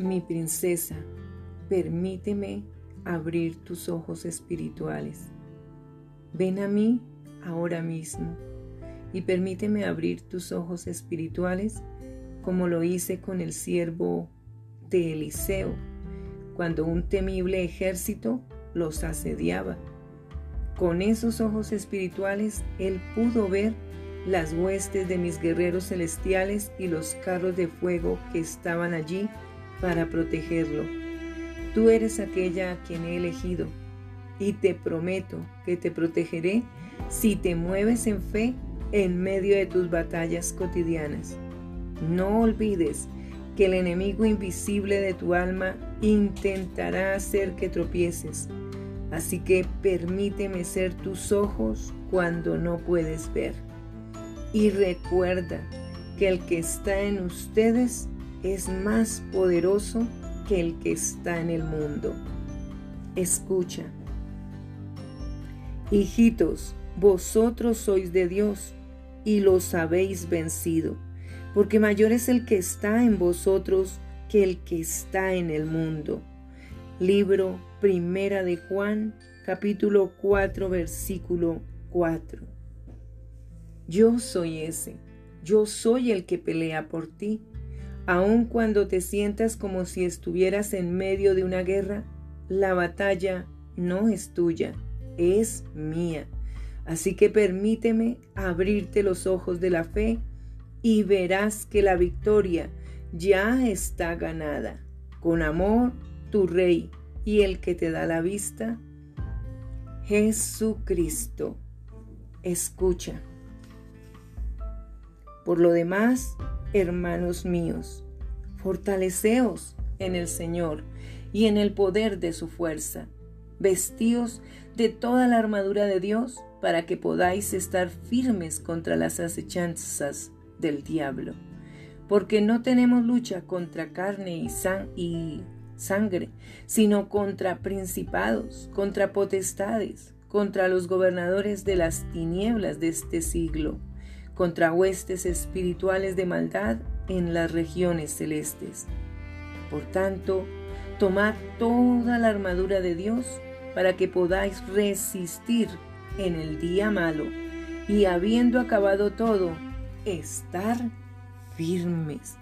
Mi princesa, permíteme abrir tus ojos espirituales. Ven a mí ahora mismo y permíteme abrir tus ojos espirituales como lo hice con el siervo de Eliseo, cuando un temible ejército los asediaba. Con esos ojos espirituales él pudo ver las huestes de mis guerreros celestiales y los carros de fuego que estaban allí para protegerlo. Tú eres aquella a quien he elegido y te prometo que te protegeré si te mueves en fe en medio de tus batallas cotidianas. No olvides que el enemigo invisible de tu alma intentará hacer que tropieces. Así que permíteme ser tus ojos cuando no puedes ver. Y recuerda que el que está en ustedes es más poderoso que el que está en el mundo. Escucha. Hijitos, vosotros sois de Dios y los habéis vencido, porque mayor es el que está en vosotros que el que está en el mundo. Libro Primera de Juan, capítulo 4, versículo 4. Yo soy ese, yo soy el que pelea por ti. Aun cuando te sientas como si estuvieras en medio de una guerra, la batalla no es tuya, es mía. Así que permíteme abrirte los ojos de la fe y verás que la victoria ya está ganada. Con amor, tu Rey y el que te da la vista, Jesucristo. Escucha. Por lo demás, hermanos míos, fortaleceos en el Señor y en el poder de su fuerza. Vestíos de toda la armadura de Dios para que podáis estar firmes contra las acechanzas del diablo. Porque no tenemos lucha contra carne y, y sangre, sino contra principados, contra potestades, contra los gobernadores de las tinieblas de este siglo, contra huestes espirituales de maldad en las regiones celestes. Por tanto, tomad toda la armadura de Dios para que podáis resistir en el día malo y habiendo acabado todo, estar firmes.